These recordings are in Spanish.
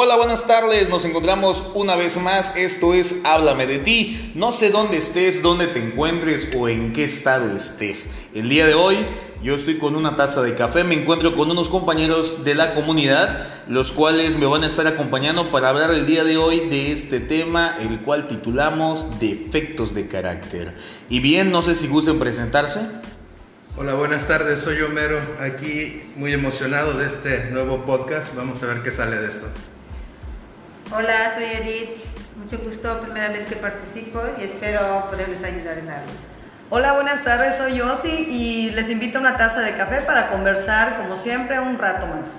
Hola, buenas tardes. Nos encontramos una vez más. Esto es Háblame de ti. No sé dónde estés, dónde te encuentres o en qué estado estés. El día de hoy yo estoy con una taza de café. Me encuentro con unos compañeros de la comunidad, los cuales me van a estar acompañando para hablar el día de hoy de este tema, el cual titulamos Defectos de carácter. Y bien, no sé si gusten presentarse. Hola, buenas tardes. Soy Homero, aquí muy emocionado de este nuevo podcast. Vamos a ver qué sale de esto. Hola, soy Edith. Mucho gusto, primera vez que participo y espero poderles ayudar en algo. Hola, buenas tardes, soy Yossi y les invito a una taza de café para conversar, como siempre, un rato más.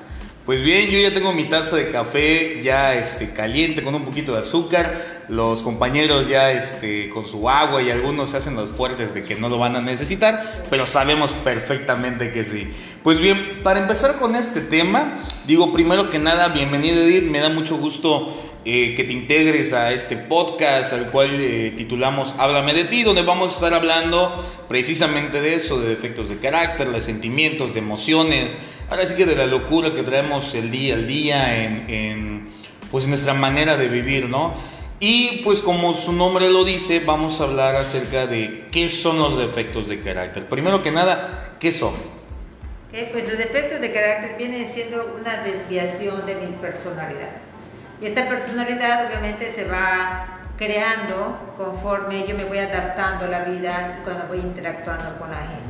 Pues bien, yo ya tengo mi taza de café ya este, caliente con un poquito de azúcar. Los compañeros ya este, con su agua y algunos se hacen los fuertes de que no lo van a necesitar, pero sabemos perfectamente que sí. Pues bien, para empezar con este tema, digo primero que nada, bienvenido Edith, me da mucho gusto eh, que te integres a este podcast al cual eh, titulamos Háblame de ti, donde vamos a estar hablando precisamente de eso, de defectos de carácter, de sentimientos, de emociones, ahora sí que de la locura que traemos el día al día en, pues nuestra manera de vivir, ¿no? Y pues como su nombre lo dice, vamos a hablar acerca de qué son los defectos de carácter. Primero que nada, ¿qué son? pues los defectos de carácter vienen siendo una desviación de mi personalidad. Y esta personalidad obviamente se va creando conforme yo me voy adaptando a la vida cuando voy interactuando con la gente.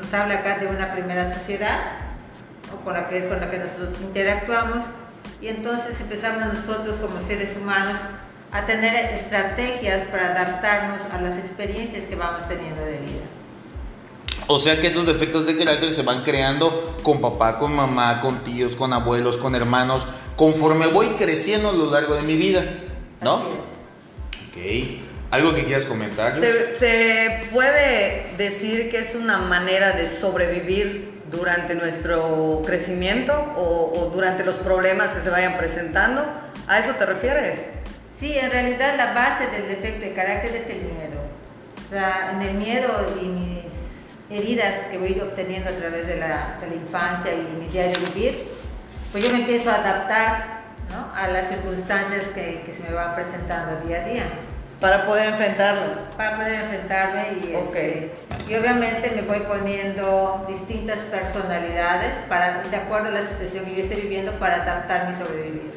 Nos habla acá de una primera sociedad, con la que es con la que nosotros interactuamos, y entonces empezamos nosotros como seres humanos a tener estrategias para adaptarnos a las experiencias que vamos teniendo de vida. O sea que estos defectos de carácter se van creando con papá, con mamá, con tíos, con abuelos, con hermanos, conforme voy creciendo a lo largo de mi vida, ¿no? Ok. ¿Algo que quieras comentar? Se, puede decir que es una manera de sobrevivir durante nuestro crecimiento o, o durante los problemas que se vayan presentando. ¿A eso te refieres? Sí, en realidad la base del defecto de carácter es el miedo. O sea, en el miedo y heridas que voy obteniendo a través de la, de la infancia y mi día de vivir, pues yo me empiezo a adaptar ¿no? a las circunstancias que, que, se me van presentando día a día. Para poder enfrentarlas. Para poder enfrentarme y, okay. este, y obviamente me voy poniendo distintas personalidades para, de acuerdo a la situación que yo esté viviendo para adaptarme y sobrevivir.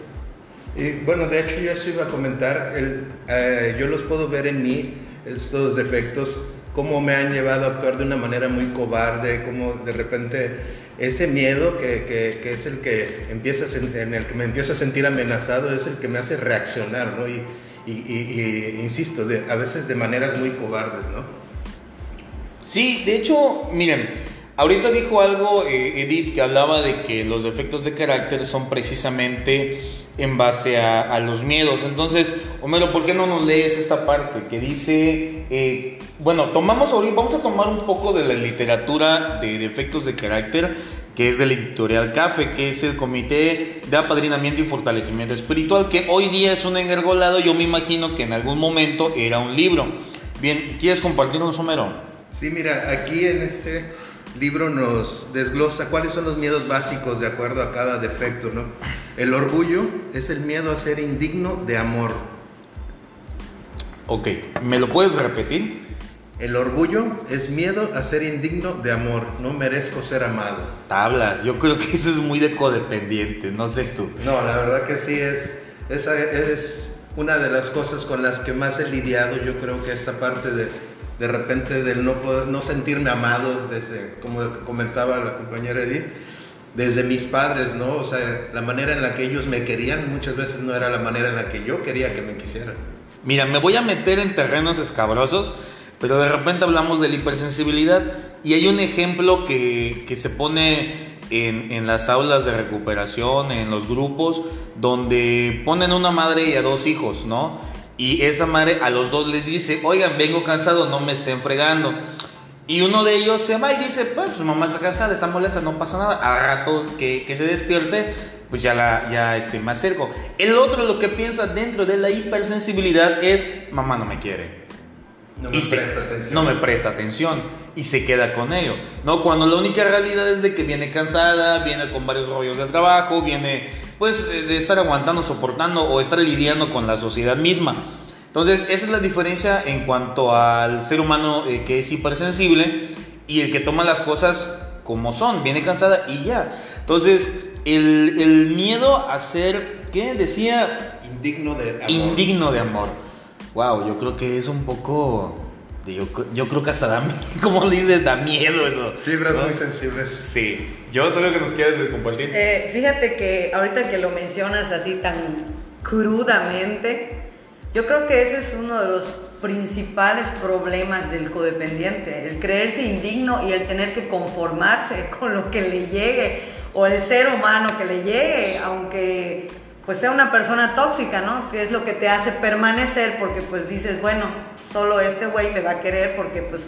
Y bueno, de hecho yo eso iba a comentar, el, eh, yo los puedo ver en mí, estos defectos, cómo me han llevado a actuar de una manera muy cobarde, como de repente ese miedo que, que, es el que empieza en el que me empiezo a sentir amenazado es el que me hace reaccionar, ¿no? Y, insisto, a veces de maneras muy cobardes, ¿no? Sí, de hecho, miren, ahorita dijo algo eh, Edith que hablaba de que los defectos de carácter son precisamente en base a, los miedos. Entonces, Homero, ¿por qué no nos lees esta parte que dice, eh, bueno, tomamos ahorita, vamos a tomar un poco de la literatura de defectos de carácter, que es de la editorial CAFE, que es el Comité de Apadrinamiento y Fortalecimiento Espiritual, que hoy día es un engargolado, yo me imagino que en algún momento era un libro. Bien, ¿quieres compartirnos, Homero? Sí, mira, aquí en este libro nos desglosa cuáles son los miedos básicos de acuerdo a cada defecto, ¿no? El orgullo es el miedo a ser indigno de amor. Ok, ¿me lo puedes repetir? El orgullo es miedo a ser indigno de amor, no merezco ser amado. Tablas, yo creo que eso es muy de codependiente, no sé tú. No, la verdad que sí, es, esa es una de las cosas con las que más he lidiado, yo creo que esta parte de, de repente del no, poder, no sentirme amado, desde, como comentaba la compañera Edith, desde mis padres, ¿no? O sea, la manera en la que ellos me querían muchas veces no era la manera en la que yo quería que me quisieran. Mira, me voy a meter en terrenos escabrosos, pero de repente hablamos de la hipersensibilidad y hay un ejemplo que, que se pone en, en, las aulas de recuperación, en los grupos, donde ponen una madre y a dos hijos, ¿no? Y esa madre a los dos les dice, oigan, vengo cansado, no me estén fregando. Y uno de ellos se va y dice, pues su mamá está cansada, está molesta, no pasa nada. A ratos que, que, se despierte, pues ya, la, ya esté más cerca. El otro lo que piensa dentro de la hipersensibilidad es, mamá no me quiere. No me y se- presta atención. no me presta atención y se queda con ello. No, cuando la única realidad es de que viene cansada, viene con varios rollos de trabajo, viene pues de de estar aguantando, soportando o estar lidiando con la sociedad misma. Entonces, esa es la diferencia en cuanto al ser humano eh, que es hipersensible y el que toma las cosas como son, viene cansada y ya. Entonces, el, el miedo a ser, ¿qué decía? Indigno de amor. Indigno de amor. Wow, yo creo que es un poco. Yo, yo creo que hasta da, como le dices, da miedo eso. Fibras ¿no? muy sensibles. Sí. Yo sé lo que nos quieres compartir. Eh, fíjate que ahorita que lo mencionas así tan crudamente, yo creo que ese es uno de los principales problemas del codependiente, el creerse indigno y el tener que conformarse con lo que le llegue o el ser humano que le llegue, aunque pues sea una persona tóxica, ¿no? Que es lo que te hace permanecer porque pues dices, bueno, solo este güey me va a querer porque pues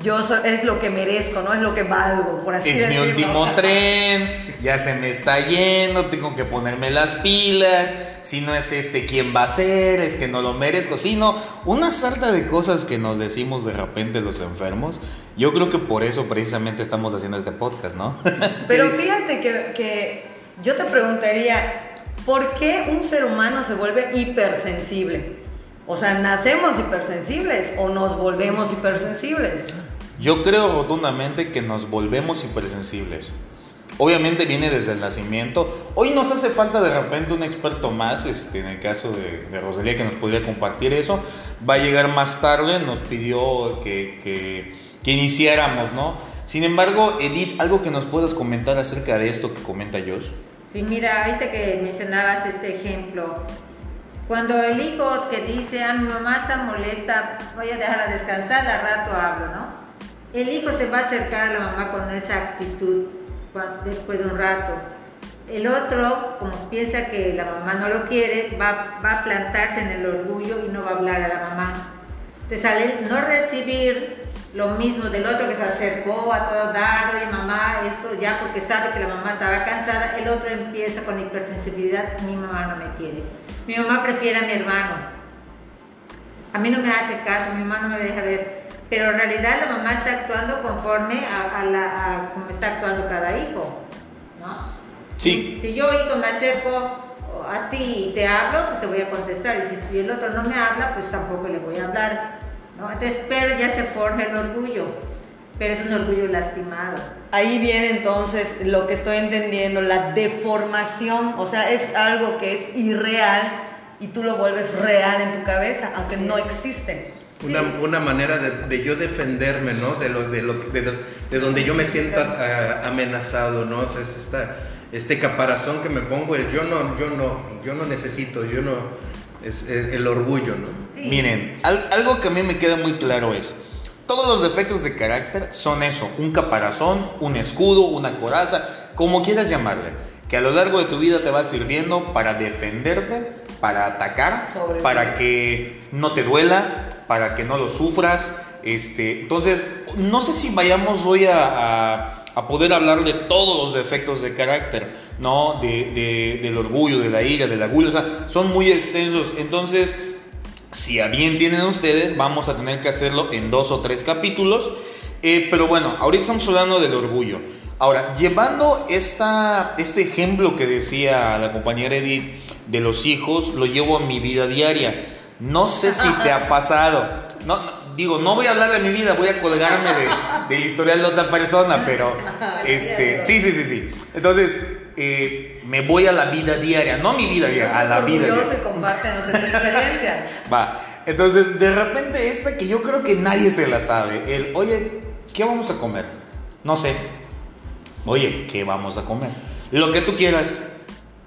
yo so- es lo que merezco, ¿no? Es lo que valgo, por así es mi decirlo. último tren, ya se me está yendo, tengo que ponerme las pilas. Si no es este, ¿quién va a ser? Es que no lo merezco. Sino una sarta de cosas que nos decimos de repente los enfermos. Yo creo que por eso precisamente estamos haciendo este podcast, ¿no? Pero fíjate que, que yo te preguntaría, ¿por qué un ser humano se vuelve hipersensible? O sea, ¿nacemos hipersensibles o nos volvemos hipersensibles? Yo creo rotundamente que nos volvemos hipersensibles. Obviamente viene desde el nacimiento. Hoy nos hace falta de repente un experto más, este, en el caso de, de Rosalía, que nos podría compartir eso. Va a llegar más tarde, nos pidió que, que, que iniciáramos, ¿no? Sin embargo, Edith, algo que nos puedas comentar acerca de esto que comenta Josh. Sí, mira, ahorita que mencionabas este ejemplo, cuando el hijo que dice, ah, mi mamá está molesta, voy a dejarla descansar, al rato hablo, ¿no? El hijo se va a acercar a la mamá con esa actitud después de un rato. El otro, como piensa que la mamá no lo quiere, va, va a plantarse en el orgullo y no va a hablar a la mamá. Entonces, al no recibir lo mismo del otro que se acercó a todo dar, oye mamá, esto ya porque sabe que la mamá estaba cansada, el otro empieza con hipersensibilidad, mi mamá no me quiere. Mi mamá prefiere a mi hermano. A mí no me hace caso, mi mamá no me deja ver. Pero en realidad la mamá está actuando conforme a, a la, a como está actuando cada hijo. ¿no? Sí. Si yo, hijo, me acerco a ti y te hablo, pues te voy a contestar. Y si el otro no me habla, pues tampoco le voy a hablar. ¿No? Entonces, pero ya se forja el orgullo. Pero es un orgullo lastimado. Ahí viene entonces lo que estoy entendiendo, la deformación, o sea, es algo que es irreal y tú lo vuelves real en tu cabeza, aunque no existe. Una, una manera de, de yo defenderme, ¿no? De, lo, de, lo, de, de donde yo me siento ah, amenazado, ¿no? O sea, es esta, este caparazón que me pongo, el yo no, yo no, yo no necesito, yo no, es el, orgullo, ¿no? Sí. Miren, al- algo que a mí me queda muy claro es, todos los defectos de carácter son eso, un caparazón, un escudo, una coraza, como quieras llamarle, que a lo largo de tu vida te va sirviendo para defenderte, para atacar, para que no te duela, para que no lo sufras. Este, entonces, no sé si vayamos hoy a, a- a poder hablar de todos los defectos de carácter, ¿no? De, de- del orgullo, de la ira, de la gula, o sea, son muy extensos. Entonces, si a bien tienen ustedes, vamos a tener que hacerlo en dos o tres capítulos. Eh, pero bueno, ahorita estamos hablando del orgullo. Ahora, llevando esta, este ejemplo que decía la compañera Edith de los hijos, lo llevo a mi vida diaria. No sé si te ha pasado. No, no, digo, no voy a hablar de mi vida, voy a colgarme de, del historial de otra persona, pero este, sí, sí, sí, sí. Entonces, eh, me voy a la vida diaria, no a mi vida diaria, a la vida diaria. experiencia. Va, entonces de repente esta que yo creo que nadie se la sabe, el, oye, ¿qué vamos a comer? No sé. Oye, ¿qué vamos a comer? Lo que tú quieras.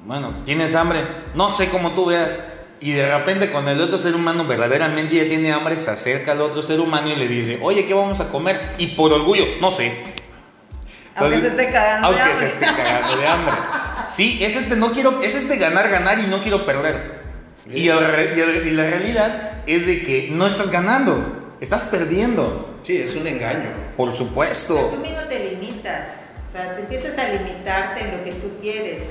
Bueno, ¿tienes hambre? No sé cómo tú veas. Y de repente cuando el otro ser humano verdaderamente ya tiene hambre, se acerca al otro ser humano y le dice, oye, ¿qué vamos a comer? Y por orgullo, no sé. Aunque se esté cagando de aunque hambre. se esté cagando de hambre. Sí, es este, no quiero, es este ganar, ganar y no quiero perder. Y, el y el- y la realidad es de que no estás ganando, estás perdiendo. Sí, es un engaño. Por Pero tú supuesto. mismo te limitas. O sea, te empiezas a limitarte en lo que tú quieres.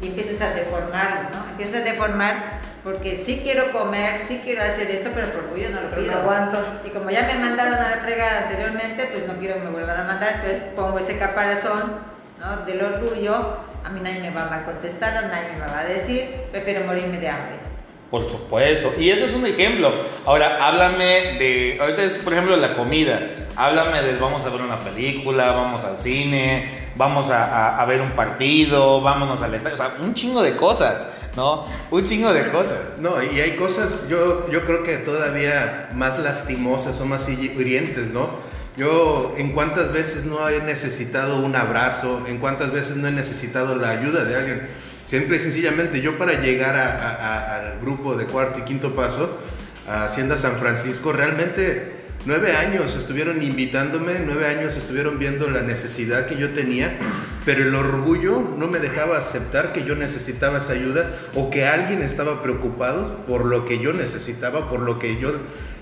Y empiezas a deformarlo, ¿no? Empiezas a deformar porque sí quiero comer, sí quiero hacer esto, pero por orgullo no lo Pero pido. no aguanto. Y como ya me mandaron a la fregada anteriormente, pues no quiero que me vuelvan a mandar, entonces pongo ese caparazón ¿no? del orgullo, a mí nadie me va a contestar, nadie me va a decir, prefiero morirme de hambre. Por supuesto. Y eso es un ejemplo. Ahora, háblame de. Ahorita es, por ejemplo, la comida. Háblame del vamos a ver una película, vamos al cine, vamos a ver un partido, vámonos al estadio. O sea, un chingo de cosas, ¿no? Un chingo de cosas. No, y hay cosas, yo, yo creo que todavía más lastimosas o más hirientes, ¿no? Yo, en cuántas veces no he necesitado un abrazo, en cuántas veces no he necesitado la ayuda de alguien. Simple y sencillamente, yo para llegar a- a- a- al grupo de cuarto y quinto paso, a Hacienda San Francisco, realmente nueve años estuvieron invitándome, nueve años estuvieron viendo la necesidad que yo tenía, pero el orgullo no me dejaba aceptar que yo necesitaba esa ayuda o que alguien estaba preocupado por lo que yo necesitaba, por lo que yo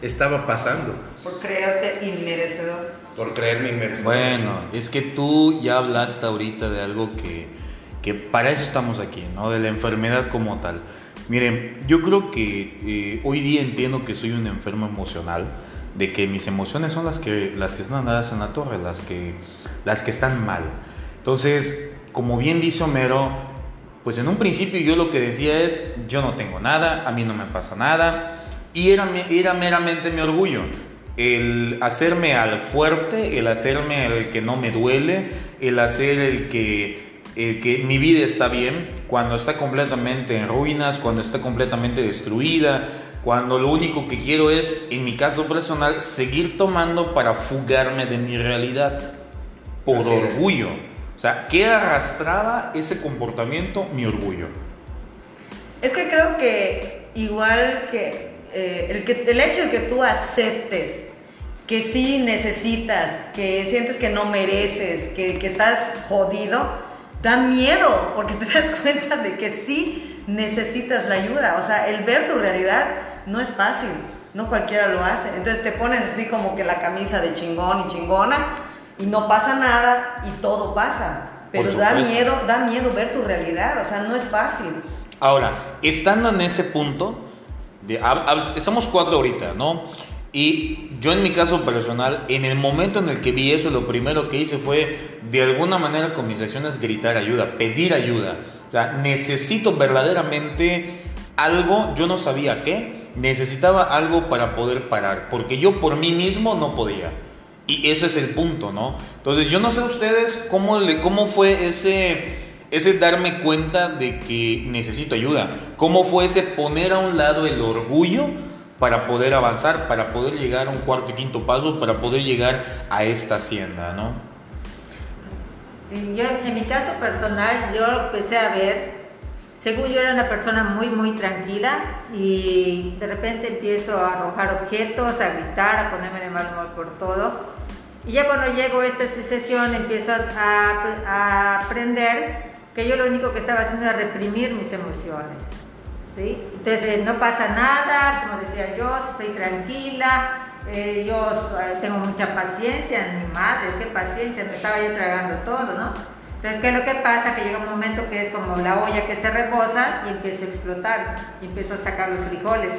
estaba pasando, Por creerte inmerecedor. por creerme inmerecedor. Bueno, es que tú ya hablaste ahorita de algo que, que para eso estamos aquí, ¿no? De la enfermedad como tal. Miren, yo creo que eh, hoy día entiendo que soy un enfermo emocional, de que mis emociones son las que, las que están dadas en la torre, las que, las que están mal. Entonces, como bien dice Homero, pues en un principio yo lo que decía es, yo no tengo nada, a mí no me pasa nada, y era, era meramente mi orgullo. El hacerme al fuerte, el hacerme el que no me duele, el hacer el que, el que mi vida está bien, cuando está completamente en ruinas, cuando está completamente destruida, cuando lo único que quiero es, en mi caso personal, seguir tomando para fugarme de mi realidad por Así es. orgullo. O sea, ¿qué arrastraba ese comportamiento? Mi orgullo. Es que creo que igual que, eh, el que el hecho de que tú aceptes que sí necesitas, que sientes que no mereces, que, que estás jodido, da miedo porque te das cuenta de que sí necesitas la ayuda. O sea, el ver tu realidad no es fácil, no cualquiera lo hace. Entonces te pones así como que la camisa de chingón y chingona y no pasa nada y todo pasa. Pero da miedo, da miedo ver tu realidad, o sea, no es fácil. Ahora, estando en ese punto, de- estamos cuatro ahorita, ¿no? Y yo en mi caso personal, en el momento en el que vi eso, lo primero que hice fue, de alguna manera con mis acciones, gritar ayuda, pedir ayuda. O sea, necesito verdaderamente algo, yo no sabía qué, necesitaba algo para poder parar, porque yo por mí mismo no podía. Y ese es el punto, ¿no? Entonces, yo no sé ustedes cómo, le, cómo fue ese, ese darme cuenta de que necesito ayuda. ¿Cómo fue ese poner a un lado el orgullo para poder avanzar, para poder llegar a un cuarto y quinto paso, para poder llegar a esta hacienda, ¿no? Yo, en mi caso personal, yo empecé a ver, según yo era una persona muy, muy tranquila y de repente empiezo a arrojar objetos, a gritar, a ponerme de mal humor por todo. Y ya cuando llego a esta sucesión empiezo a, a aprender que yo lo único que estaba haciendo era reprimir mis emociones. ¿Sí? Entonces no pasa nada, como decía yo, estoy tranquila, eh, yo eh, tengo mucha paciencia, mi madre, qué paciencia, me estaba yo tragando todo, ¿no? Entonces, ¿qué es lo que pasa? Que llega un momento que es como la olla que se rebosa y empiezo a explotar, y empiezo a sacar los frijoles,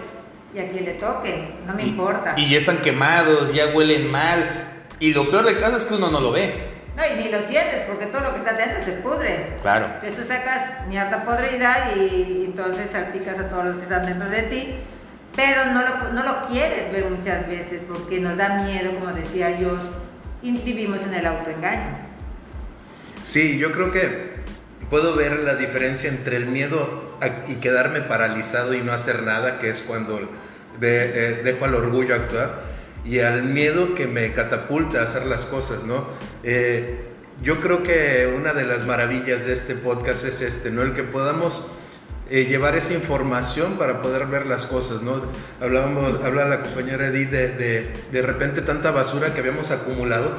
y a quien le toque, no me Y- importa. Y ya están quemados, ya huelen mal. Y lo peor del caso es que uno no lo ve. No, y ni lo sientes, porque todo lo que está dentro se pudre. Claro. Entonces tú sacas mierda podrida y entonces salpicas a todos los que están dentro de ti, pero no lo, no lo quieres ver muchas veces porque nos da miedo, como decía yo, y vivimos en el autoengaño. Sí, yo creo que puedo ver la diferencia entre el miedo a- y quedarme paralizado y no hacer nada, que es cuando de- eh, dejo al orgullo actuar, y al miedo que me catapulta a hacer las cosas, ¿no? Eh, yo creo que una de las maravillas de este podcast es este, ¿no? El que podamos eh, llevar esa información para poder ver las cosas, ¿no? Hablábamos, habla la compañera Edith de, de, de repente tanta basura que habíamos acumulado,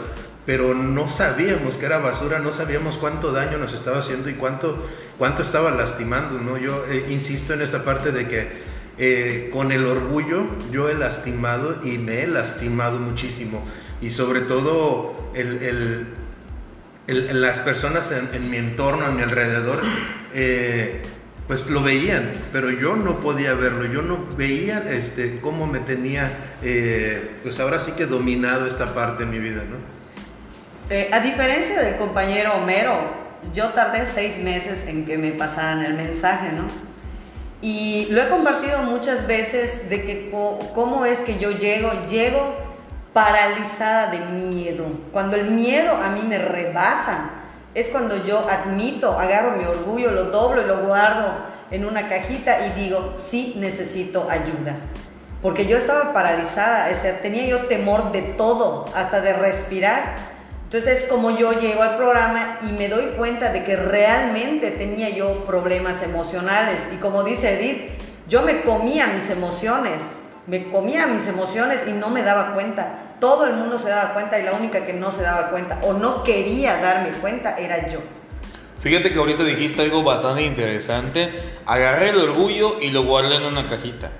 pero no sabíamos que era basura, no sabíamos cuánto daño nos estaba haciendo y cuánto, cuánto estaba lastimando, ¿no? Yo eh, insisto en esta parte de que eh, con el orgullo yo he lastimado y me he lastimado muchísimo y sobre todo el, el las personas en, mi entorno, a mi alrededor, eh, pues lo veían, pero yo no podía verlo, yo no veía este, cómo me tenía, eh, pues ahora sí que dominado esta parte de mi vida, ¿no? A diferencia del compañero Homero, yo tardé seis meses en que me pasaran el mensaje, ¿no? Y lo he compartido muchas veces de que cómo es que yo llego, llego paralizada de miedo. Cuando el miedo a mí me rebasa, es cuando yo admito, agarro mi orgullo, lo doblo y lo guardo en una cajita y digo, sí necesito ayuda. Porque yo estaba paralizada, o sea, tenía yo temor de todo, hasta de respirar. Entonces es como yo llego al programa y me doy cuenta de que realmente tenía yo problemas emocionales. Y como dice Edith, yo me comía mis emociones, me comía mis emociones y no me daba cuenta. Todo el mundo se daba cuenta y la única que no se daba cuenta o no quería darme cuenta era yo. Fíjate que ahorita dijiste algo bastante interesante. Agarré el orgullo y lo guardé en una cajita.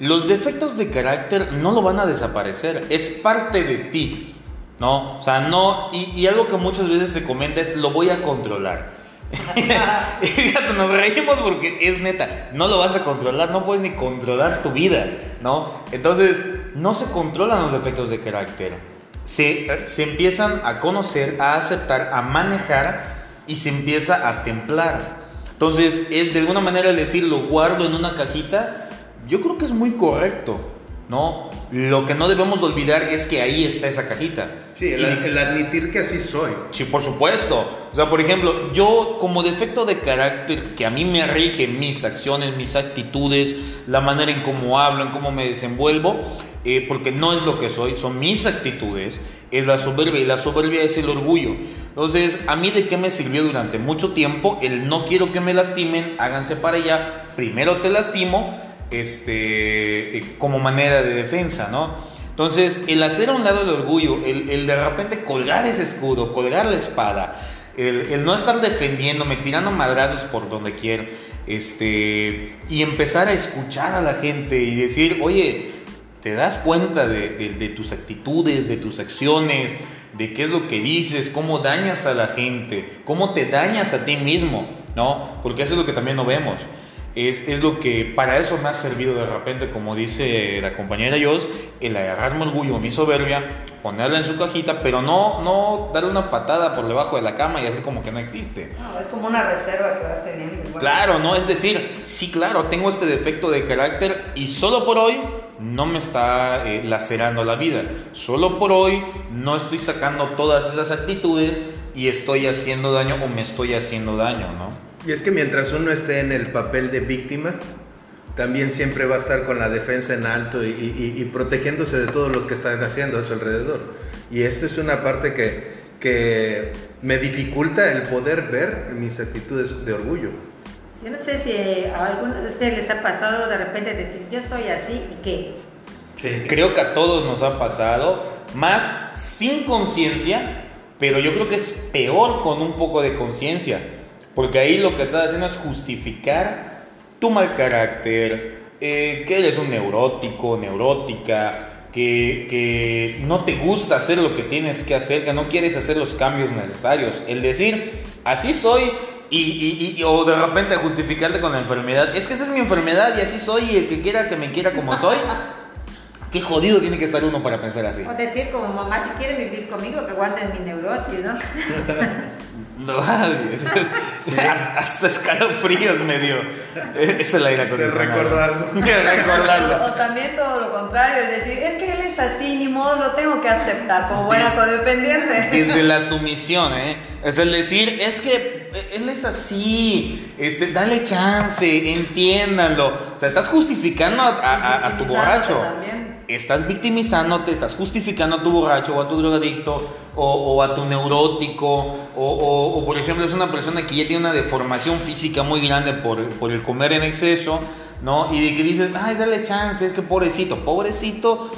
Los defectos de carácter no lo van a desaparecer, es parte de ti, ¿no? O sea, no, y, y algo que muchas veces se comenta es lo voy a controlar. Fíjate, nos reímos porque es neta, no lo vas a controlar, no puedes ni controlar tu vida, ¿no? Entonces, no se controlan los defectos de carácter. Se, se empiezan a conocer, a aceptar, a manejar y se empieza a templar. Entonces, es de alguna manera decir lo guardo en una cajita, yo creo que es muy correcto, ¿no? Lo que no debemos de olvidar es que ahí está esa cajita. Sí, el, Y- el admitir que así soy. Sí, por supuesto. O sea, por ejemplo, yo como defecto de carácter que a mí me rige mis acciones, mis actitudes, la manera en cómo hablo, en cómo me desenvuelvo, eh, porque no es lo que soy, son mis actitudes, es la soberbia y la soberbia es el orgullo. Entonces, a mí de qué me sirvió durante mucho tiempo el no quiero que me lastimen, háganse para allá, primero te lastimo, este, eh, como manera de defensa, ¿no? Entonces, el hacer a un lado el orgullo, el, de repente colgar ese escudo, colgar la espada, el, no estar defendiéndome, tirando madrazos por donde quiero, este, y empezar a escuchar a la gente y decir, oye, te das cuenta de, de- de tus actitudes, de tus acciones, de qué es lo que dices, cómo dañas a la gente, cómo te dañas a ti mismo, ¿no? Porque eso es lo que también no vemos. Es, es lo que para eso me ha servido de repente, como dice la compañera Jos, el agarrarme orgullo, mi soberbia, ponerla en su cajita, pero no, no darle una patada por debajo de la cama y hacer como que no existe. No, es como una reserva que vas teniendo. igual. Claro, no es decir, sí, claro, tengo este defecto de carácter y solo por hoy no me está eh, lacerando la vida. Solo por hoy no estoy sacando todas esas actitudes y estoy haciendo daño o me estoy haciendo daño, ¿no? Y es que mientras uno esté en el papel de víctima, también siempre va a estar con la defensa en alto y, y- y protegiéndose de todos los que están haciendo a su alrededor. Y esto es una parte que, que me dificulta el poder ver mis actitudes de orgullo. Yo no sé si a alguno de ustedes les ha pasado de repente decir, yo soy así y qué. Sí. Creo que a todos nos ha pasado, más sin conciencia, pero yo creo que es peor con un poco de conciencia, porque ahí lo que estás haciendo es justificar tu mal carácter, eh, que eres un neurótico, neurótica, que, que no te gusta hacer lo que tienes que hacer, que no quieres hacer los cambios necesarios. El decir, así soy, y, y- y- o de repente justificarte con la enfermedad, es que esa es mi enfermedad y así soy, y el que quiera que me quiera como soy. Qué jodido tiene que estar uno para pensar así. O decir como mamá, si quiere vivir conmigo, que aguanten mi neurosis, ¿no? No, es- es- hasta, hasta escalofríos me dio. Es el aire Te acondicionado. recuerdo algo. Me recordarlo. O, o también todo lo contrario, el decir, es que él es así, ni modo, lo tengo que aceptar como buena Des- codependiente. Desde la sumisión, ¿eh? Es el decir, es que él es así, este, dale chance, entiéndanlo. O sea, estás justificando a, a- a tu borracho. también. Estás victimizándote, estás justificando a tu borracho o a tu drogadicto o, o a tu neurótico o, o- o, por ejemplo es una persona que ya tiene una deformación física muy grande por, por el comer en exceso, ¿no? Y de que dices, ay, dale chance, es que pobrecito, pobrecito,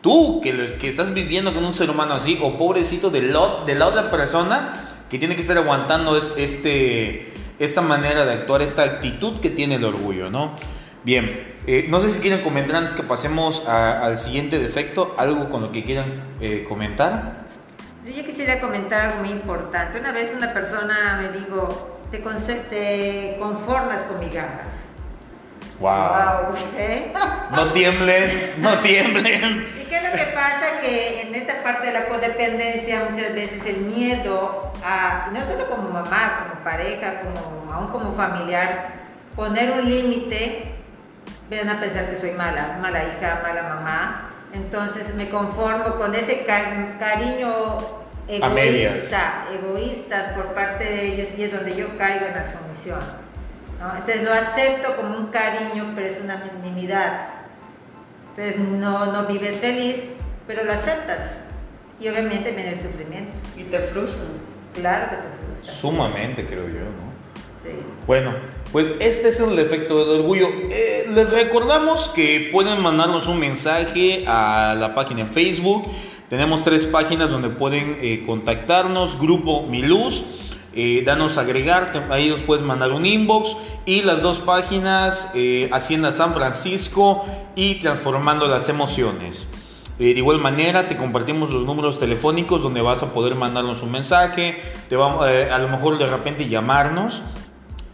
tú que, que estás viviendo con un ser humano así, o pobrecito de, lo- de la otra persona que tiene que estar aguantando es- este, esta manera de actuar, esta actitud que tiene el orgullo, ¿no? Bien, eh, no sé si quieren comentar antes que pasemos a- al siguiente defecto, algo con lo que quieran eh, comentar. Yo quisiera comentar algo muy importante. Una vez una persona me dijo, te, te conformas con migajas. Wow. ¿Eh? No tiemblen, no tiemblen. ¿Y qué es lo que pasa? Que en esta parte de la codependencia muchas veces el miedo a, no solo como mamá, como pareja, como aún como familiar, poner un límite, van a pensar que soy mala, mala hija, mala mamá. Entonces me conformo con ese cariño egoísta, egoísta por parte de ellos y es donde yo caigo en la sumisión. Entonces lo acepto como un cariño, pero es una minimidad. Entonces no, no vives feliz, pero lo aceptas. Y obviamente viene el sufrimiento. Y te frustra. Claro que te frustra. Sumamente, creo yo, ¿no? Bueno, pues este es el efecto del orgullo. Eh, les recordamos que pueden mandarnos un mensaje a la página en Facebook. Tenemos tres páginas donde pueden eh, contactarnos. Grupo Mi Luz eh, danos agregar, ahí os puedes mandar un inbox y las dos páginas eh, Hacienda San Francisco y Transformando las Emociones. De igual manera te compartimos los números telefónicos donde vas a poder mandarnos un mensaje, te a lo mejor de repente llamarnos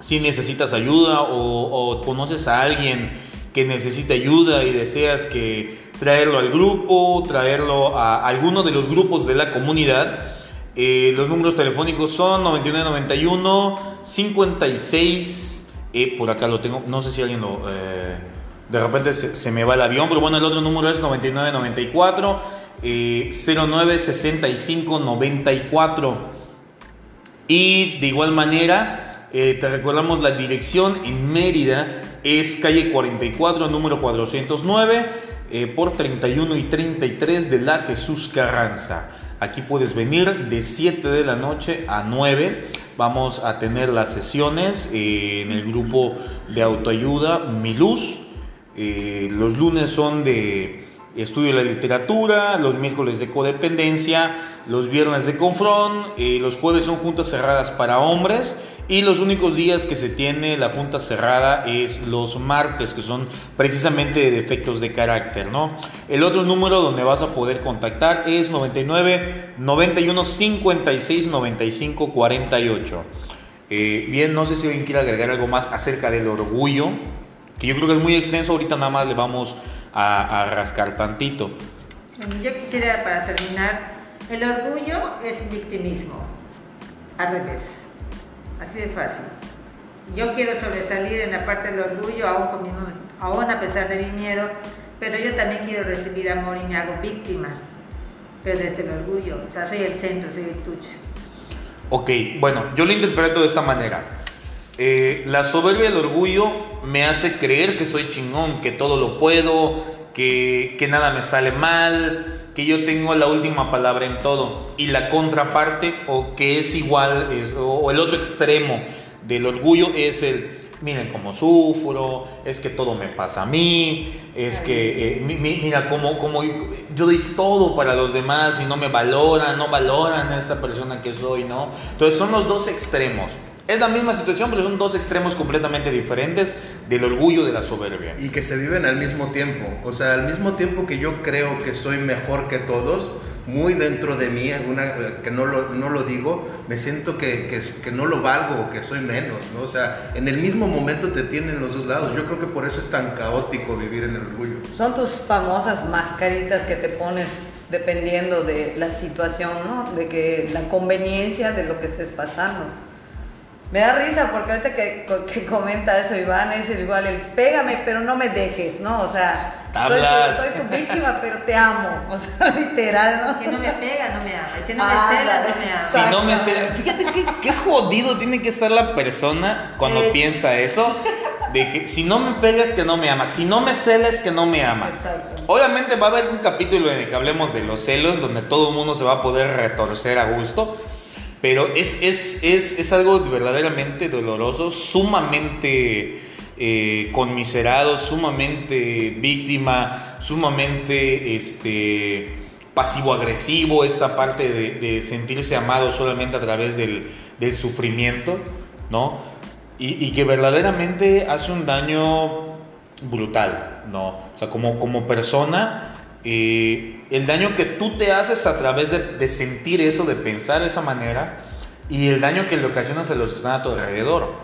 si necesitas ayuda o, conoces a alguien que necesita ayuda y deseas que traerlo al grupo, traerlo a alguno de los grupos de la comunidad eh, los números telefónicos son 9991 56. Eh, por acá lo tengo. No sé si alguien lo. Eh, de repente se, me va el avión, pero bueno, el otro número es 9994 096594. Y de igual manera, te recordamos la dirección en Mérida es calle 44, número 409, por 31 y 33 de la Jesús Carranza. Aquí puedes venir de 7 de la noche a 9. Vamos a tener las sesiones eh, en el grupo de autoayuda Mi Luz. Eh, los lunes son de estudio de la literatura, los miércoles de codependencia, los viernes de confront, eh, los jueves son juntas cerradas para hombres y los únicos días que se tiene la junta cerrada es los martes, que son precisamente de defectos de carácter, ¿no? El otro número donde vas a poder contactar es 99 91 56 95 48. bien, no sé si alguien quiere agregar algo más acerca del orgullo, que yo creo que es muy extenso, ahorita nada más le vamos a, a rascar tantito. Yo quisiera, para terminar, el orgullo es victimismo, al revés. Así de fácil. Yo quiero sobresalir en la parte del orgullo, aún, a pesar de mi miedo, pero yo también quiero recibir amor y me hago víctima, pero desde el orgullo. O sea, soy el centro, soy el tucho. Ok, bueno, yo lo interpreto de esta manera. Eh, la soberbia del orgullo me hace creer que soy chingón, que todo lo puedo, que, que nada me sale mal, que yo tengo la última palabra en todo. Y la contraparte, o que es igual, o el otro extremo del orgullo es el, miren cómo sufro, es que todo me pasa a mí, es que, eh, mira cómo, cómo yo doy todo para los demás y no me valoran, no valoran a esta persona que soy, ¿no? Entonces son los dos extremos. Es la misma situación, pero son dos extremos completamente diferentes del orgullo de la soberbia. Y que se viven al mismo tiempo. O sea, al mismo tiempo que yo creo que soy mejor que todos, muy dentro de mí, alguna, que no lo, no lo digo, me siento que, que, que, no lo valgo o que soy menos, ¿no? O sea, en el mismo momento te tienen los dos lados. Yo creo que por eso es tan caótico vivir en el orgullo. Son tus famosas mascaritas que te pones dependiendo de la situación, ¿no? De que la conveniencia de lo que estés pasando. Me da risa porque ahorita que, que comenta eso Iván es igual el pégame pero no me dejes, ¿no? O sea, soy tu, soy tu, víctima pero te amo, o sea, literal, ¿no? Si no me pega, no me ama, si no me cela, no me ama. Si no me cela, fíjate qué, qué jodido tiene que estar la persona cuando piensa eso, de que si no me pegas que no me ama, si no me celas que no me ama. Exacto. Obviamente va a haber un capítulo en el que hablemos de los celos, donde todo el mundo se va a poder retorcer a gusto, pero es, es, es, es algo verdaderamente doloroso, sumamente eh, conmiserado, sumamente víctima, sumamente este, pasivo-agresivo, esta parte de, sentirse amado solamente a través del, del sufrimiento, ¿no? Y, que verdaderamente hace un daño brutal, ¿no? O sea, como, como persona eh, el daño que tú te haces a través de, de sentir eso, de pensar de esa manera, y el daño que le ocasionas a los que están a tu alrededor.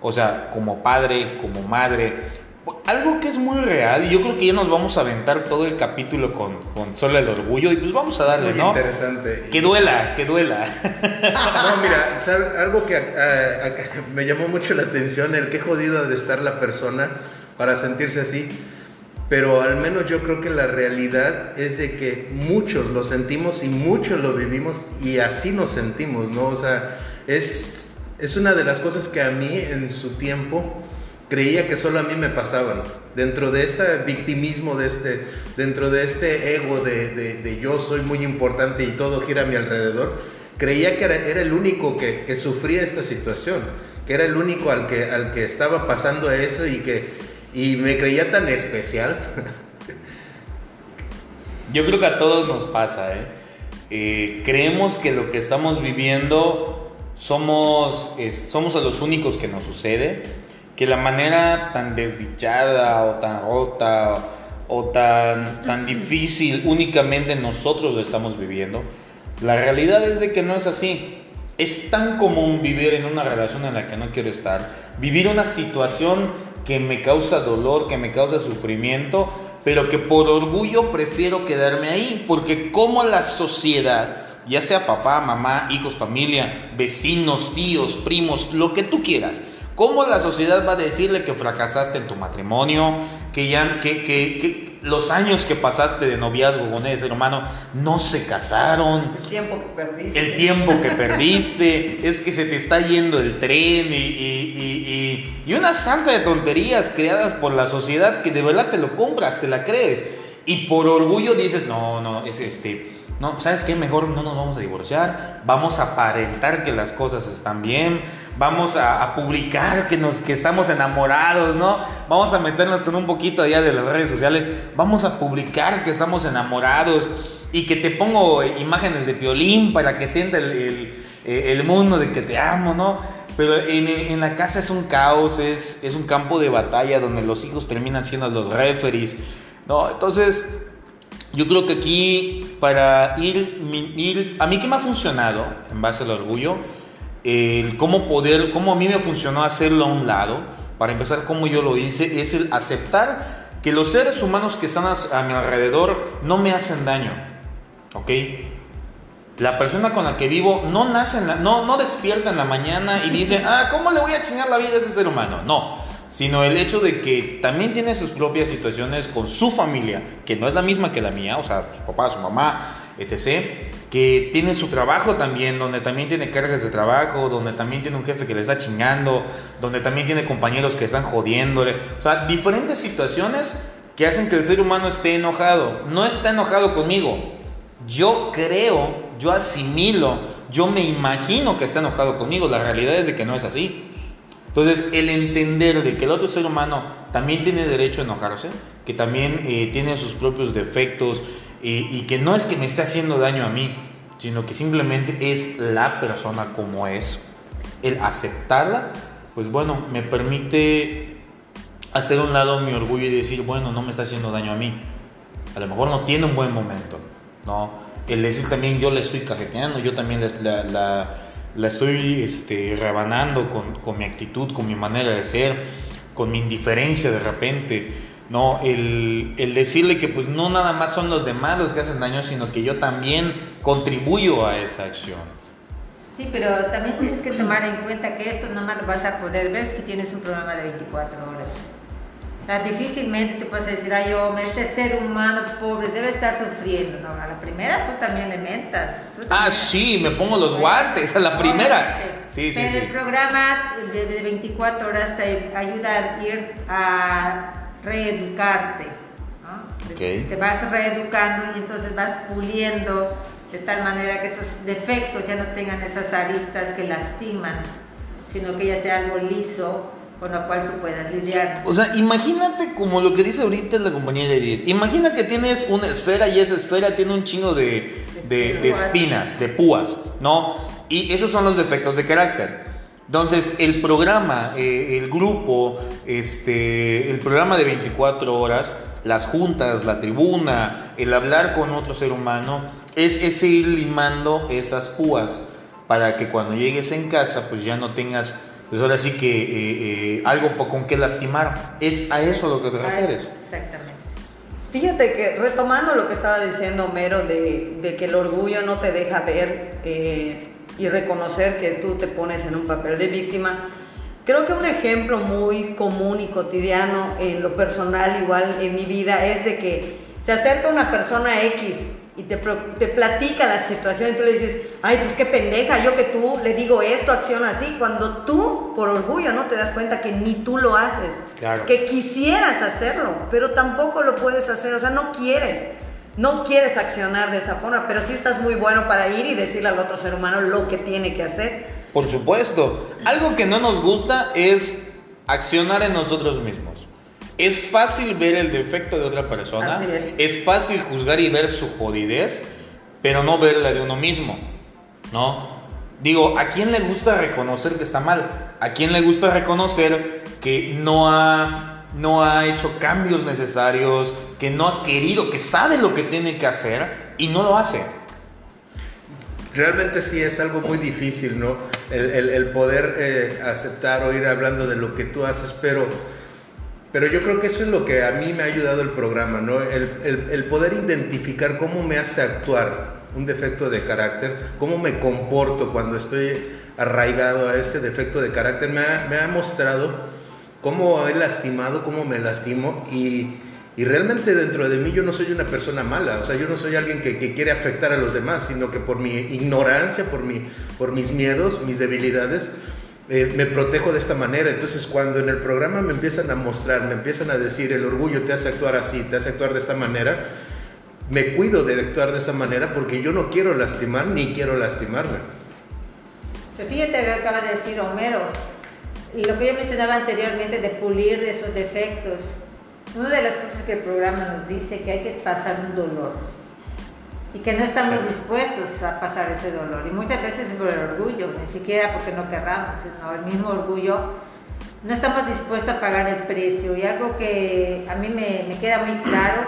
O sea, como padre, como madre. Algo que es muy real, y yo creo que ya nos vamos a aventar todo el capítulo con, con solo el orgullo, y pues vamos a darle, Muy ¿no? interesante. Que duela, que duela. No, mira, ¿sabe? algo que ah, ah, me llamó mucho la atención, el qué jodido de estar la persona para sentirse así. Pero al menos yo creo que la realidad es de que muchos lo sentimos y muchos lo vivimos y así nos sentimos, ¿no? O sea, es, es una de las cosas que a mí en su tiempo creía que solo a mí me pasaban. Dentro de este victimismo, de este, dentro de este ego de, de- yo soy muy importante y todo gira a mi alrededor, creía que era, era el único que, que sufría esta situación, que era el único al que, al que estaba pasando eso y que y me creía tan especial. Yo creo que a todos nos pasa, ¿eh? Eh, creemos que lo que estamos viviendo somos, es- somos a los únicos que nos sucede, que la manera tan desdichada o tan rota o tan, tan difícil únicamente nosotros lo estamos viviendo. La realidad es de que no es así. Es tan común vivir en una relación en la que no quiero estar, vivir una situación que me causa dolor, que me causa sufrimiento, pero que por orgullo prefiero quedarme ahí, porque como la sociedad, ya sea papá, mamá, hijos, familia, vecinos, tíos, primos, lo que tú quieras, ¿Cómo la sociedad va a decirle que fracasaste en tu matrimonio? Que ya que, que- que los años que pasaste de noviazgo con ese hermano no se casaron. El tiempo que perdiste. El tiempo que perdiste, es que se te está yendo el tren y, y, y, y- una sarta de tonterías creadas por la sociedad que de verdad te lo compras, te la crees. Y por orgullo dices, no, no, es este, no, ¿sabes qué? Mejor no nos vamos a divorciar, vamos a aparentar que las cosas están bien, vamos a, a publicar que, nos, que estamos enamorados, ¿no? Vamos a meternos con un poquito allá de las redes sociales, vamos a publicar que estamos enamorados y que te pongo imágenes de piolín para que sienta el, el- el mundo de que te amo, ¿no? Pero en, en la casa es un caos, es, es un campo de batalla donde los hijos terminan siendo los referees, ¿no? Entonces, yo creo que aquí para ir, ir- a mí que me ha funcionado en base al orgullo, el cómo poder, cómo a mí me funcionó hacerlo a un lado, para empezar cómo yo lo hice, es el aceptar que los seres humanos que están a, mi alrededor no me hacen daño, ¿ok? La persona con la que vivo no nace, en la- no, no despierta en la mañana y dice, ah, ¿cómo le voy a chingar la vida a ese ser humano? No, sino el hecho de que también tiene sus propias situaciones con su familia, que no es la misma que la mía, o sea, su papá, su mamá, etc., que tiene su trabajo también, donde también tiene cargas de trabajo, donde también tiene un jefe que le está chingando, donde también tiene compañeros que están jodiéndole, o sea, diferentes situaciones que hacen que el ser humano esté enojado. No está enojado conmigo, yo creo, yo asimilo, yo me imagino que está enojado conmigo. La realidad es de que no es así. Entonces, el entender de que el otro ser humano también tiene derecho a enojarse, que también eh, tiene sus propios defectos eh, y que no es que me esté haciendo daño a mí, sino que simplemente es la persona como es. El aceptarla, pues bueno, me permite hacer un lado mi orgullo y decir, bueno, no me está haciendo daño a mí. A lo mejor no tiene un buen momento, ¿no? El decir también yo la estoy cajeteando, yo también la, la, la- estoy este, rebanando con, con mi actitud, con mi manera de ser, con mi indiferencia de repente, ¿no? El, el decirle que pues no nada más son los demás los que hacen daño, sino que yo también contribuyo a esa acción. Sí, pero también tienes que tomar en cuenta que esto nada más lo vas a poder ver si tienes un programa de 24 horas. Difícilmente te puedes decir, ay, hombre, este ser humano pobre debe estar sufriendo. No, a la primera tú también le mentas. Tú Ah, también- sí, me pongo los guantes a la primera. Sí, sí, Pero sí. el programa de, de 24 horas te ayuda a ir a reeducarte. Te vas reeducando y entonces vas puliendo de tal manera que esos defectos ya no tengan esas aristas que lastiman, sino que ya sea algo liso con lo cual tú puedas lidiar. O sea, imagínate como lo que dice ahorita la compañera Edith. Imagina que tienes una esfera y esa esfera tiene un chingo de, de- de espinas, de púas, ¿no? Y esos son los defectos de carácter. Entonces, el programa, eh, el grupo, este, el programa de 24 horas las juntas, la tribuna, el hablar con otro ser humano, es ese ir limando esas púas para que cuando llegues en casa pues ya no tengas, pues ahora sí que eh, eh, algo con que lastimar. Es a eso a lo que te refieres. Exactamente. Fíjate que retomando lo que estaba diciendo Homero de, de que el orgullo no te deja ver eh, y reconocer que tú te pones en un papel de víctima, creo que un ejemplo muy común y cotidiano en lo personal, igual en mi vida, es de que se acerca una persona X y te, te platica la situación y tú le dices, ay, pues qué pendeja, yo que tú le digo esto, acciono así, cuando tú, por orgullo, no te das cuenta que ni tú lo haces, que quisieras hacerlo, pero tampoco lo puedes hacer, o sea, no quieres, no quieres accionar de esa forma, pero sí estás muy bueno para ir y decirle al otro ser humano lo que tiene que hacer. Por supuesto, algo que no nos gusta es accionar en nosotros mismos. Es fácil ver el defecto de otra persona, es. fácil juzgar y ver su jodidez, pero no ver la de uno mismo, ¿no? Digo, ¿a quién le gusta reconocer que está mal? ¿A quién le gusta reconocer que no ha, no ha hecho cambios necesarios, que no ha querido, que sabe lo que tiene que hacer y no lo hace? Realmente sí es algo muy difícil, ¿no? El, poder eh, aceptar o ir hablando de lo que tú haces, pero pero yo creo que eso es lo que a mí me ha ayudado el programa, ¿no? El, poder identificar cómo me hace actuar un defecto de carácter, cómo me comporto cuando estoy arraigado a este defecto de carácter, me ha, mostrado cómo he lastimado, cómo me lastimo y, realmente dentro de mí yo no soy una persona mala, o sea, yo no soy alguien que, que, quiere afectar a los demás, sino que por mi ignorancia, por, mi, por mis miedos, mis debilidades, eh, me protejo de esta manera. Entonces cuando en el programa me empiezan a mostrar, me empiezan a decir, el orgullo te hace actuar así, te hace actuar de esta manera, me cuido de actuar de esa manera porque yo no quiero lastimar ni quiero lastimarme. Pero fíjate que acaba de decir Homero, y lo que yo mencionaba anteriormente de pulir esos defectos. Una de las cosas que el programa nos dice que hay que pasar un dolor y que no estamos dispuestos a pasar ese dolor. Y muchas veces es por el orgullo, ni siquiera porque no querramos, sino el mismo orgullo. No estamos dispuestos a pagar el precio. Y algo que a mí me, me queda muy claro,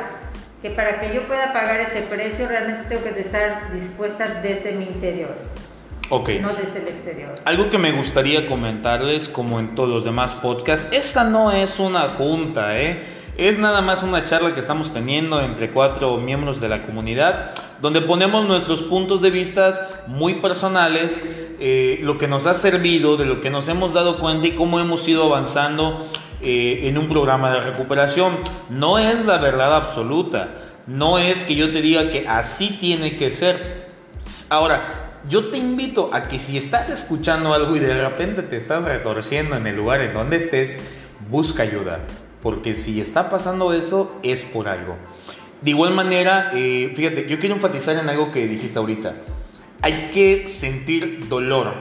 que para que yo pueda pagar ese precio realmente tengo que estar dispuesta desde mi interior. Ok. No desde el exterior. Algo que me gustaría comentarles, como en todos los demás podcasts, esta no es una junta, ¿eh? Es nada más una charla que estamos teniendo entre cuatro miembros de la comunidad, donde ponemos nuestros puntos de vista muy personales, eh, lo que nos ha servido, de lo que nos hemos dado cuenta y cómo hemos ido avanzando eh, en un programa de recuperación. No es la verdad absoluta, no es que yo te diga que así tiene que ser. Ahora, yo te invito a que si estás escuchando algo y de repente te estás retorciendo en el lugar en donde estés, busca ayuda porque si está pasando eso es por algo. De igual manera, eh, fíjate, yo quiero enfatizar en algo que dijiste ahorita. Hay que sentir dolor.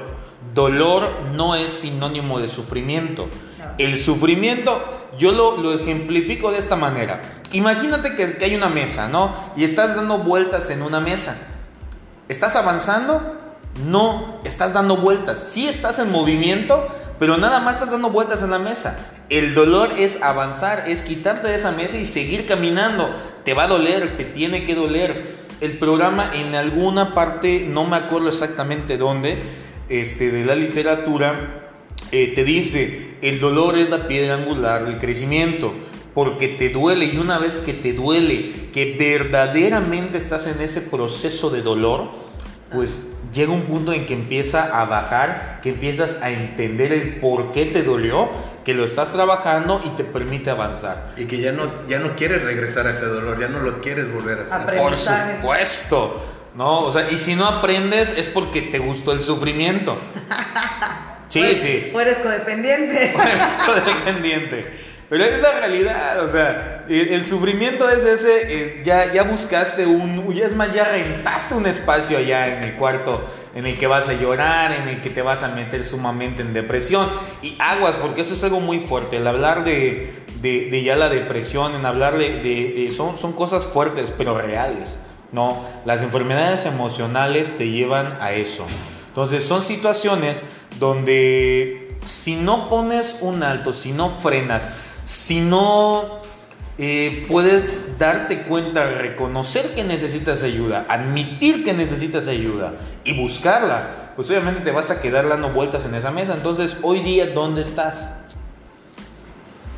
Dolor no es sinónimo de sufrimiento. El sufrimiento, yo lo, lo, ejemplifico de esta manera. Imagínate que, que hay una mesa, ¿no? Y estás dando vueltas en una mesa. ¿Estás avanzando? No, estás dando vueltas. Sí estás en movimiento, pero nada más estás dando vueltas en la mesa. El dolor es avanzar, es quitarte de esa mesa y seguir caminando. Te va a doler, te tiene que doler. El programa en alguna parte, no me acuerdo exactamente dónde, este, de la literatura, eh, te dice, el dolor es la piedra angular del crecimiento, porque te duele y una vez que te duele, que verdaderamente estás en ese proceso de dolor, pues llega un punto en que empieza a bajar, que empiezas a entender el por qué te dolió, que lo estás trabajando y te permite avanzar. Y que ya no, ya no quieres regresar a ese dolor, ya no lo quieres volver a hacer. Por supuesto. No, o sea, y si no aprendes es porque te gustó el sufrimiento. Sí, sí. O eres codependiente. O eres codependiente. Pero es la realidad, o sea, el, sufrimiento es ese, eh, ya, ya buscaste un, ya es más, ya rentaste un espacio allá en el cuarto en el que vas a llorar, en el que te vas a meter sumamente en depresión. Y aguas, porque eso es algo muy fuerte, el hablar de, de, ya la depresión, en hablar de, de, son, son cosas fuertes, pero reales, ¿no? Las enfermedades emocionales te llevan a eso. Entonces son situaciones donde si no pones un alto, si no frenas, si no eh, puedes darte cuenta, reconocer que necesitas ayuda, admitir que necesitas ayuda y buscarla, pues obviamente te vas a quedar dando vueltas en esa mesa. Entonces, hoy día, ¿dónde estás?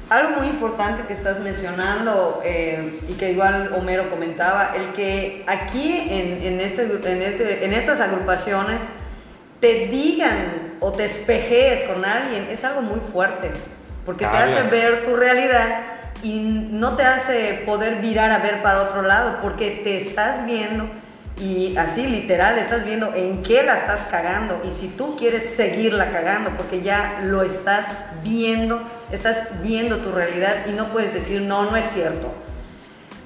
Algo muy importante que estás mencionando eh, y que igual Homero comentaba, el que aquí en, este, este, en estas agrupaciones te digan o te espejees con alguien es algo muy fuerte, porque te hace ver tu realidad y no te hace poder virar a ver para otro lado, porque te estás viendo y así literal estás viendo en qué la estás cagando y si tú quieres seguirla cagando porque ya lo estás viendo, estás viendo tu realidad y no puedes decir no, no es cierto.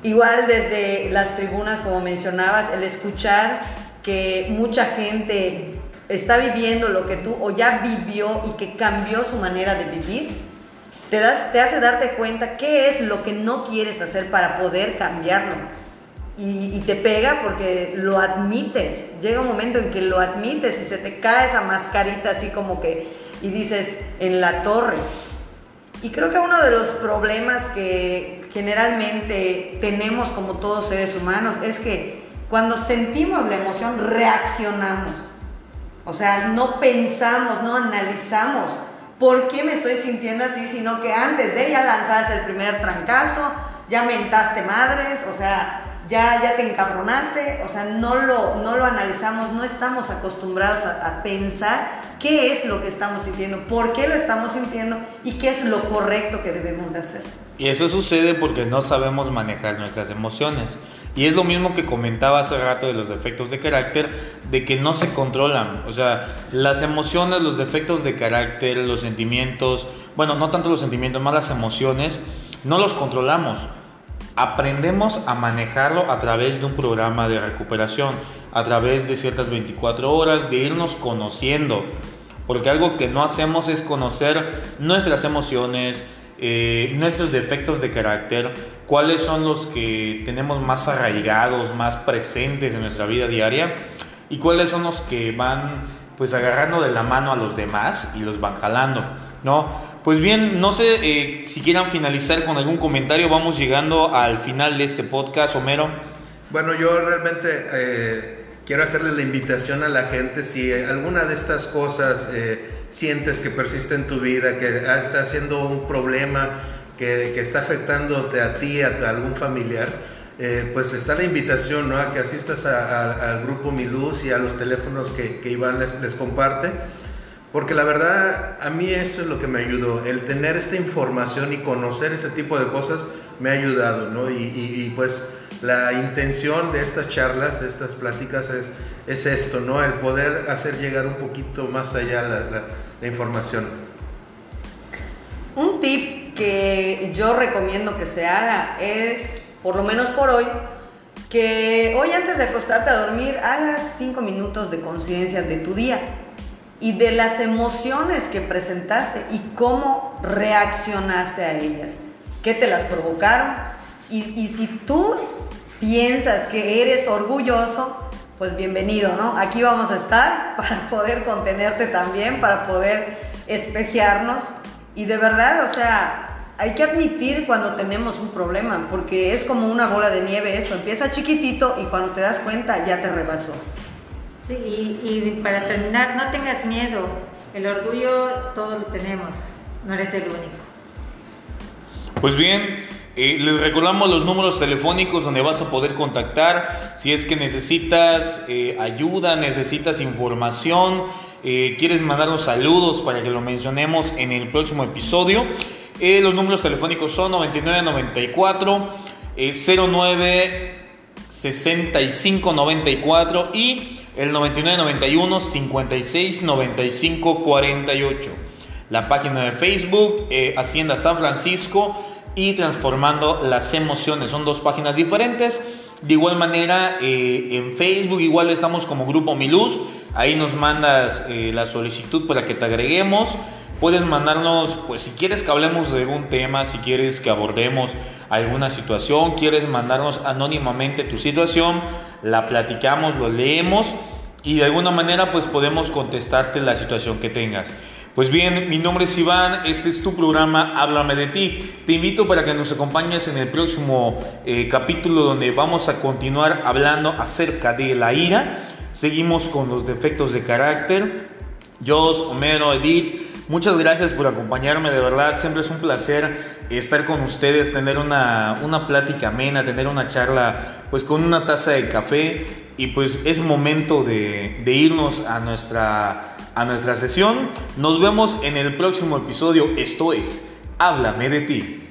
Igual desde las tribunas, como mencionabas, el escuchar que mucha gente está viviendo lo que tú o ya vivió y que cambió su manera de vivir, te, hace darte cuenta qué es lo que no quieres hacer para poder cambiarlo. Y, te pega porque lo admites. Llega un momento en que lo admites y se te cae esa mascarita así como que y dices en la torre. Y creo que uno de los problemas que generalmente tenemos como todos seres humanos es que cuando sentimos la emoción reaccionamos. O sea, no pensamos, no analizamos por qué me estoy sintiendo así, sino que antes de ya lanzaste el primer trancazo, ya mentaste madres, o sea, ya, ya te encabronaste, o sea, no lo, no lo analizamos, no estamos acostumbrados a, pensar qué es lo que estamos sintiendo, por qué lo estamos sintiendo y qué es lo correcto que debemos de hacer. Y eso sucede porque no sabemos manejar nuestras emociones. Y es lo mismo que comentaba hace rato de los defectos de carácter, de que no se controlan. O sea, las emociones, los defectos de carácter, los sentimientos, bueno, no tanto los sentimientos, más las emociones, no los controlamos aprendemos a manejarlo a través de un programa de recuperación, a través de ciertas 24 horas, de irnos conociendo. Porque algo que no hacemos es conocer nuestras emociones, eh, nuestros defectos de carácter, cuáles son los que tenemos más arraigados, más presentes en nuestra vida diaria y cuáles son los que van pues agarrando de la mano a los demás y los van jalando, ¿no? Pues bien, no sé eh, si quieran finalizar con algún comentario. Vamos llegando al final de este podcast, Homero. Bueno, yo realmente eh, quiero hacerle la invitación a la gente, si alguna de estas cosas eh, sientes que persiste en tu vida, que está siendo un problema, que, está afectándote a ti, a, algún familiar, pues está la invitación ¿no? a que asistas al grupo Mi Luz y a los teléfonos que, Iván les, les comparte porque la verdad, a mí esto es lo que me ayudó. El tener esta información y conocer ese tipo de cosas me ha ayudado, ¿no? Y, pues la intención de estas charlas, de estas pláticas es, es, esto, ¿no? El poder hacer llegar un poquito más allá la, la información. Un tip que yo recomiendo que se haga es, por lo menos por hoy, que hoy antes de acostarte a dormir hagas cinco minutos de conciencia de tu día y de las emociones que presentaste y cómo reaccionaste a ellas, qué te las provocaron. Y, si tú piensas que eres orgulloso, pues bienvenido, ¿no? Aquí vamos a estar para poder contenerte también, para poder espejearnos. Y de verdad, o sea, hay que admitir cuando tenemos un problema, porque es como una bola de nieve esto, empieza chiquitito y cuando te das cuenta ya te rebasó. Sí, y, para terminar, no tengas miedo. El orgullo todos lo tenemos, no eres el único. Pues bien, eh, les recordamos los números telefónicos donde vas a poder contactar si es que necesitas eh, ayuda, necesitas información, eh, quieres mandarnos saludos para que lo mencionemos en el próximo episodio. los números telefónicos son 9994 09 6594 y el 9991 56 95 48. La página de Facebook Hacienda San Francisco y Transformando las Emociones. Son dos páginas diferentes. De igual manera, eh, en Facebook igual estamos como Grupo Miluz. Ahí nos mandas eh, la solicitud para que te agreguemos. Puedes mandarnos, pues si quieres que hablemos de algún tema, si quieres que abordemos alguna situación, quieres mandarnos anónimamente tu situación, la platicamos, lo leemos y de alguna manera pues podemos contestarte la situación que tengas. Pues bien, mi nombre es Iván, este es tu programa Háblame de ti. Te invito para que nos acompañes en el próximo eh, capítulo donde vamos a continuar hablando acerca de la ira. Seguimos con los defectos de carácter. Jos, Homero, Edith, muchas gracias por acompañarme, de verdad, siempre es un placer estar con ustedes, tener una, una plática amena, tener una charla pues con una taza de café y pues es momento de, de irnos a nuestra a nuestra sesión. Nos vemos en el próximo episodio. Esto es Háblame de ti.